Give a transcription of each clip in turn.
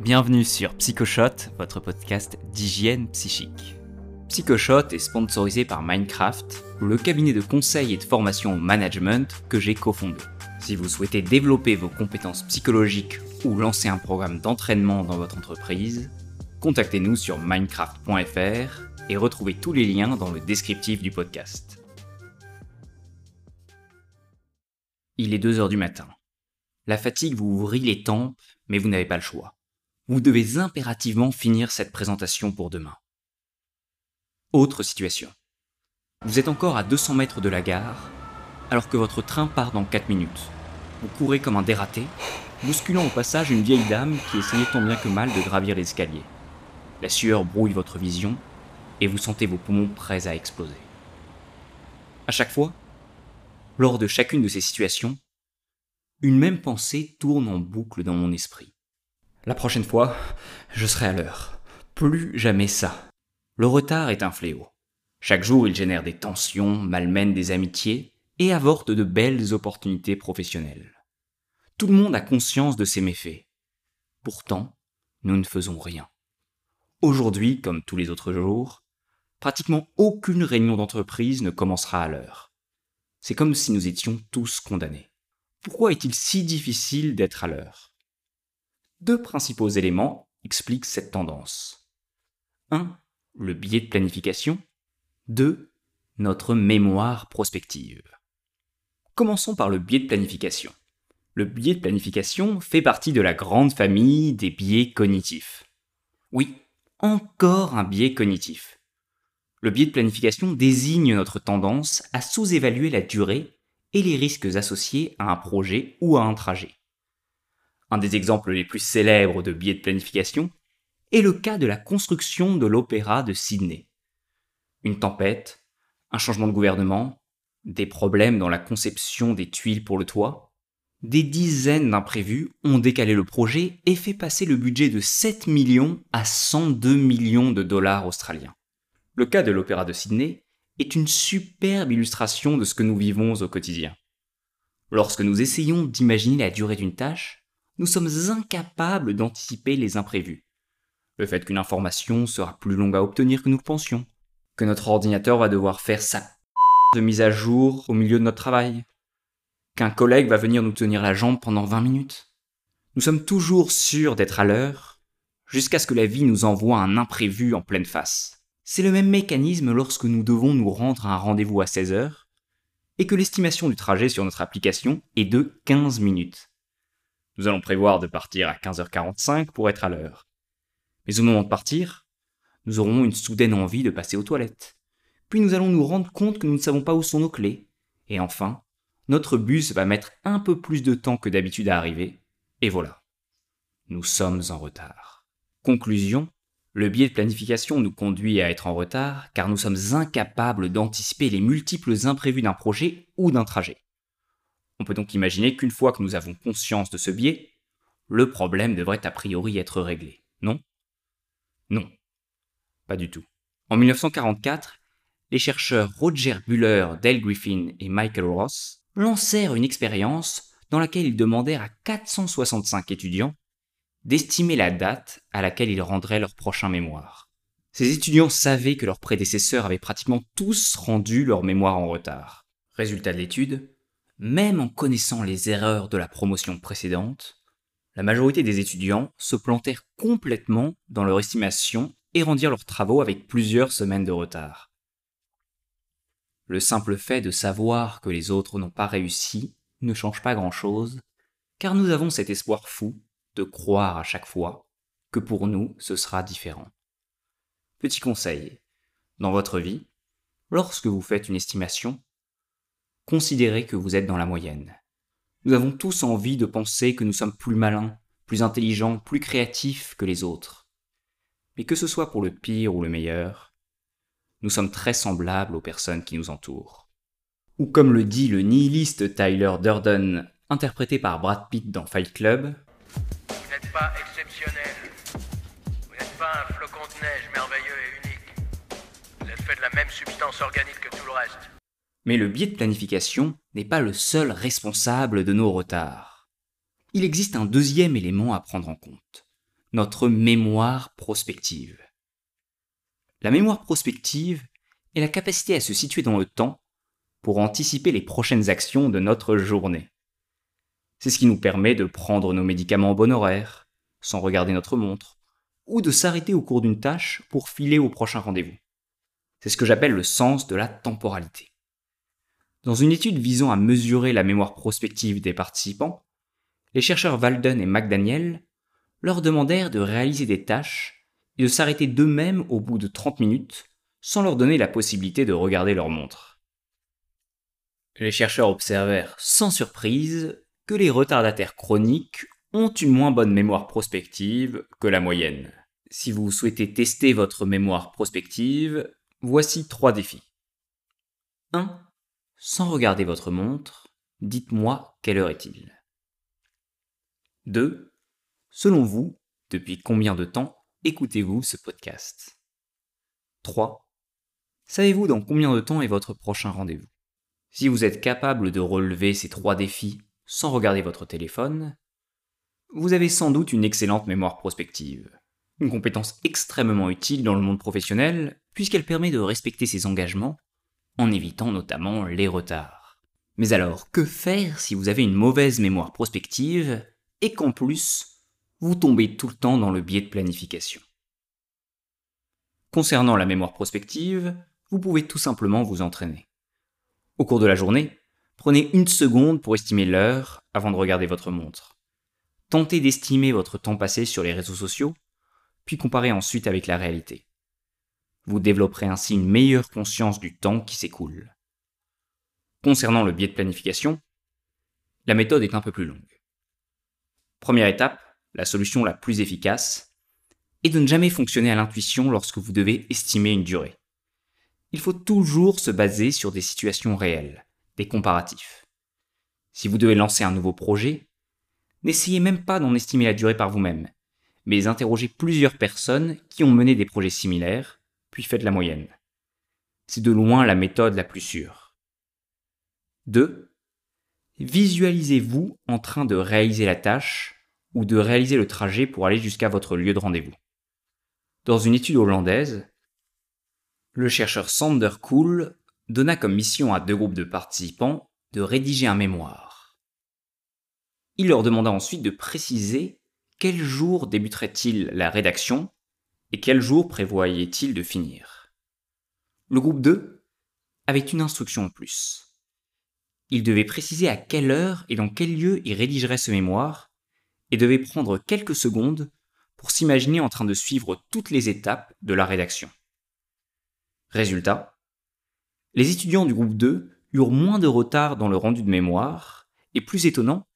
Bienvenue sur Psychoshot, votre podcast d'hygiène psychique. Psychoshot est sponsorisé par Minecraft, le cabinet de conseil et de formation au management que j'ai cofondé. Si vous souhaitez développer vos compétences psychologiques ou lancer un programme d'entraînement dans votre entreprise, contactez-nous sur minecraft.fr et retrouvez tous les liens dans le descriptif du podcast. Il est 2h du matin. La fatigue vous ouvrit les tempes, mais vous n'avez pas le choix. Vous devez impérativement finir cette présentation pour demain. Autre situation. Vous êtes encore à 200 mètres de la gare, alors que votre train part dans 4 minutes. Vous courez comme un dératé, bousculant au passage une vieille dame qui essayait tant bien que mal de gravir l'escalier. La sueur brouille votre vision et vous sentez vos poumons prêts à exploser. À chaque fois, lors de chacune de ces situations, une même pensée tourne en boucle dans mon esprit. La prochaine fois, je serai à l'heure. Plus jamais ça. Le retard est un fléau. Chaque jour, il génère des tensions, malmène des amitiés et avorte de belles opportunités professionnelles. Tout le monde a conscience de ses méfaits. Pourtant, nous ne faisons rien. Aujourd'hui, comme tous les autres jours, pratiquement aucune réunion d'entreprise ne commencera à l'heure. C'est comme si nous étions tous condamnés. Pourquoi est-il si difficile d'être à l'heure? Deux principaux éléments expliquent cette tendance. 1. Le biais de planification. 2. Notre mémoire prospective. Commençons par le biais de planification. Le biais de planification fait partie de la grande famille des biais cognitifs. Oui, encore un biais cognitif. Le biais de planification désigne notre tendance à sous-évaluer la durée et les risques associés à un projet ou à un trajet. Un des exemples les plus célèbres de biais de planification est le cas de la construction de l'opéra de Sydney. Une tempête, un changement de gouvernement, des problèmes dans la conception des tuiles pour le toit, des dizaines d'imprévus ont décalé le projet et fait passer le budget de 7 millions à 102 millions de dollars australiens. Le cas de l'opéra de Sydney est une superbe illustration de ce que nous vivons au quotidien. Lorsque nous essayons d'imaginer la durée d'une tâche, nous sommes incapables d'anticiper les imprévus. Le fait qu'une information sera plus longue à obtenir que nous le pensions, que notre ordinateur va devoir faire sa de mise à jour au milieu de notre travail, qu'un collègue va venir nous tenir la jambe pendant 20 minutes. Nous sommes toujours sûrs d'être à l'heure, jusqu'à ce que la vie nous envoie un imprévu en pleine face. C'est le même mécanisme lorsque nous devons nous rendre à un rendez-vous à 16 heures et que l'estimation du trajet sur notre application est de 15 minutes. Nous allons prévoir de partir à 15h45 pour être à l'heure. Mais au moment de partir, nous aurons une soudaine envie de passer aux toilettes. Puis nous allons nous rendre compte que nous ne savons pas où sont nos clés. Et enfin, notre bus va mettre un peu plus de temps que d'habitude à arriver. Et voilà. Nous sommes en retard. Conclusion, le biais de planification nous conduit à être en retard car nous sommes incapables d'anticiper les multiples imprévus d'un projet ou d'un trajet. On peut donc imaginer qu'une fois que nous avons conscience de ce biais, le problème devrait a priori être réglé, non? Non. Pas du tout. En 1944, les chercheurs Roger Buller, Dale Griffin et Michael Ross lancèrent une expérience dans laquelle ils demandèrent à 465 étudiants d'estimer la date à laquelle ils rendraient leur prochain mémoire. Ces étudiants savaient que leurs prédécesseurs avaient pratiquement tous rendu leur mémoire en retard. Résultat de l'étude, même en connaissant les erreurs de la promotion précédente, la majorité des étudiants se plantèrent complètement dans leur estimation et rendirent leurs travaux avec plusieurs semaines de retard. Le simple fait de savoir que les autres n'ont pas réussi ne change pas grand-chose, car nous avons cet espoir fou de croire à chaque fois que pour nous ce sera différent. Petit conseil, dans votre vie, lorsque vous faites une estimation, considérez que vous êtes dans la moyenne. Nous avons tous envie de penser que nous sommes plus malins, plus intelligents, plus créatifs que les autres. Mais que ce soit pour le pire ou le meilleur, nous sommes très semblables aux personnes qui nous entourent. Ou comme le dit le nihiliste Tyler Durden, interprété par Brad Pitt dans Fight Club, n'êtes pas exceptionnel. Vous n'êtes pas un flocon de neige merveilleux et unique. Vous êtes fait de la même substance organique que tout le reste. Mais le biais de planification n'est pas le seul responsable de nos retards. Il existe un deuxième élément à prendre en compte. notre mémoire prospective. La mémoire prospective est la capacité à se situer dans le temps pour anticiper les prochaines actions de notre journée. C'est ce qui nous permet de prendre nos médicaments au bon horaire, sans regarder notre montre, ou de s'arrêter au cours d'une tâche pour filer au prochain rendez-vous. C'est ce que j'appelle le sens de la temporalité. Dans une étude visant à mesurer la mémoire prospective des participants, les chercheurs Walden et McDaniel leur demandèrent de réaliser des tâches et de s'arrêter d'eux-mêmes au bout de 30 minutes sans leur donner la possibilité de regarder leur montre. Les chercheurs observèrent sans surprise que les retardataires chroniques ont une moins bonne mémoire prospective que la moyenne. Si vous souhaitez tester votre mémoire prospective, voici trois défis. 1. Sans regarder votre montre, dites-moi quelle heure est-il 2. Selon vous, depuis combien de temps écoutez-vous ce podcast? 3. Savez-vous dans combien de temps est votre prochain rendez-vous? Si vous êtes capable de relever ces trois défis sans regarder votre téléphone, vous avez sans doute une excellente mémoire prospective. Une compétence extrêmement utile dans le monde professionnel, puisqu'elle permet de respecter ses engagements, en évitant notamment les retards. Mais alors, que faire si vous avez une mauvaise mémoire prospective et qu'en plus, vous tombez tout le temps dans le biais de planification? Concernant la mémoire prospective, vous pouvez tout simplement vous entraîner. Au cours de la journée, prenez une seconde pour estimer l'heure avant de regarder votre montre. Tentez d'estimer votre temps passé sur les réseaux sociaux, puis comparez ensuite avec la réalité. Vous développerez ainsi une meilleure conscience du temps qui s'écoule. Concernant le biais de planification, la méthode est un peu plus longue. Première étape, la solution la plus efficace, est de ne jamais fonctionner à l'intuition lorsque vous devez estimer une durée il faut toujours se baser sur des situations réelles, des comparatifs. Si vous devez lancer un nouveau projet, n'essayez même pas d'en estimer la durée par vous-même, mais interrogez plusieurs personnes qui ont mené des projets similaires, puis faites la moyenne. C'est de loin la méthode la plus sûre. 2. Visualisez-vous en train de réaliser la tâche ou de réaliser le trajet pour aller jusqu'à votre lieu de rendez-vous. Dans une étude hollandaise, le chercheur Sander Kool donna comme mission à deux groupes de participants de rédiger un mémoire. Il leur demanda ensuite de préciser quel jour débuterait-il la rédaction et quel jour prévoyait-il de finir? Le groupe 2 avait une instruction en plus. Il devait préciser à quelle heure et dans quel lieu il rédigerait ce mémoire et devait prendre quelques secondes pour s'imaginer en train de suivre toutes les étapes de la rédaction. Résultat, les étudiants du groupe 2 eurent moins de retard dans le rendu de mémoire, et plus étonnant,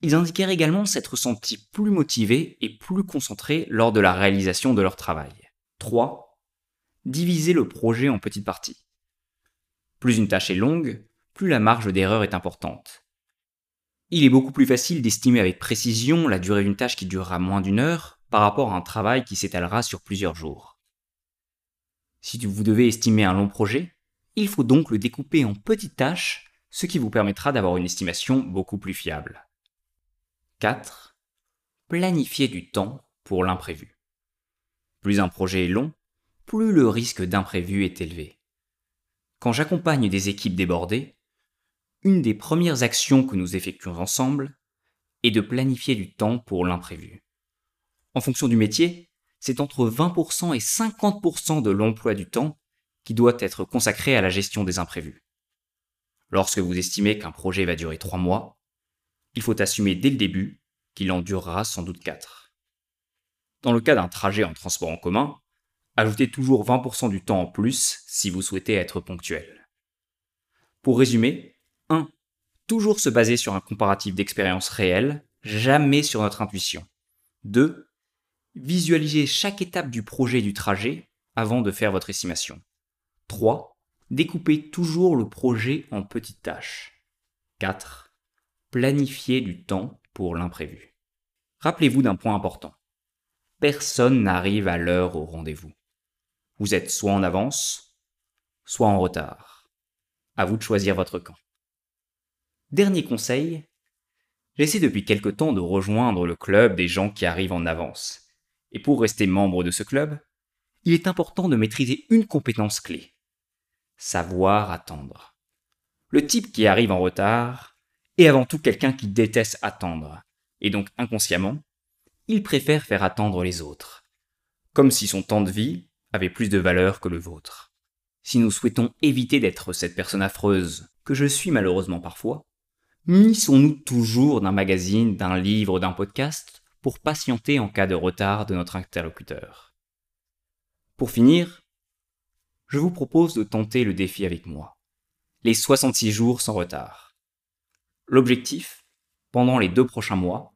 ils indiquèrent également s'être sentis plus motivés et plus concentrés lors de la réalisation de leur travail. 3. Diviser le projet en petites parties. Plus une tâche est longue, plus la marge d'erreur est importante. Il est beaucoup plus facile d'estimer avec précision la durée d'une tâche qui durera moins d'une heure par rapport à un travail qui s'étalera sur plusieurs jours. Si vous devez estimer un long projet, il faut donc le découper en petites tâches, ce qui vous permettra d'avoir une estimation beaucoup plus fiable. 4. Planifier du temps pour l'imprévu. Plus un projet est long, plus le risque d'imprévu est élevé. Quand j'accompagne des équipes débordées, une des premières actions que nous effectuons ensemble est de planifier du temps pour l'imprévu. En fonction du métier, c'est entre 20% et 50% de l'emploi du temps qui doit être consacré à la gestion des imprévus. Lorsque vous estimez qu'un projet va durer 3 mois, il faut assumer dès le début qu'il en durera sans doute 4. Dans le cas d'un trajet en transport en commun, ajoutez toujours 20% du temps en plus si vous souhaitez être ponctuel. Pour résumer, 1. Toujours se baser sur un comparatif d'expérience réelle, jamais sur notre intuition. 2 Visualisez chaque étape du projet du trajet avant de faire votre estimation. 3. Découpez toujours le projet en petites tâches. 4. Planifiez du temps pour l'imprévu. Rappelez-vous d'un point important. Personne n'arrive à l'heure au rendez-vous. Vous êtes soit en avance, soit en retard. À vous de choisir votre camp. Dernier conseil, j'essaie depuis quelque temps de rejoindre le club des gens qui arrivent en avance Et pour rester membre de ce club, il est important de maîtriser une compétence clé. Savoir attendre. Le type qui arrive en retard est avant tout quelqu'un qui déteste attendre, et donc inconsciemment, il préfère faire attendre les autres, comme si son temps de vie avait plus de valeur que le vôtre. Si nous souhaitons éviter d'être cette personne affreuse que je suis malheureusement parfois, munissons-nous toujours d'un magazine, d'un livre, d'un podcast pour patienter en cas de retard de notre interlocuteur. Pour finir, je vous propose de tenter le défi avec moi. Les 66 jours sans retard. L'objectif, pendant les deux prochains mois,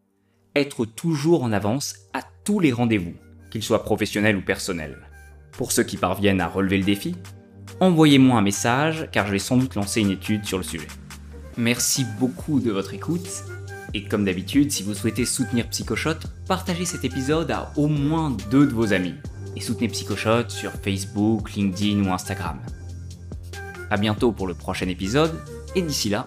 être toujours en avance à tous les rendez-vous, qu'ils soient professionnels ou personnels. Pour ceux qui parviennent à relever le défi, envoyez-moi un message car je vais sans doute lancer une étude sur le sujet. Merci beaucoup de votre écoute et comme d'habitude, si vous souhaitez soutenir Psychoshot, partagez cet épisode à au moins deux de vos amis et soutenez Psychoshot sur Facebook, LinkedIn ou Instagram. A bientôt pour le prochain épisode et d'ici là,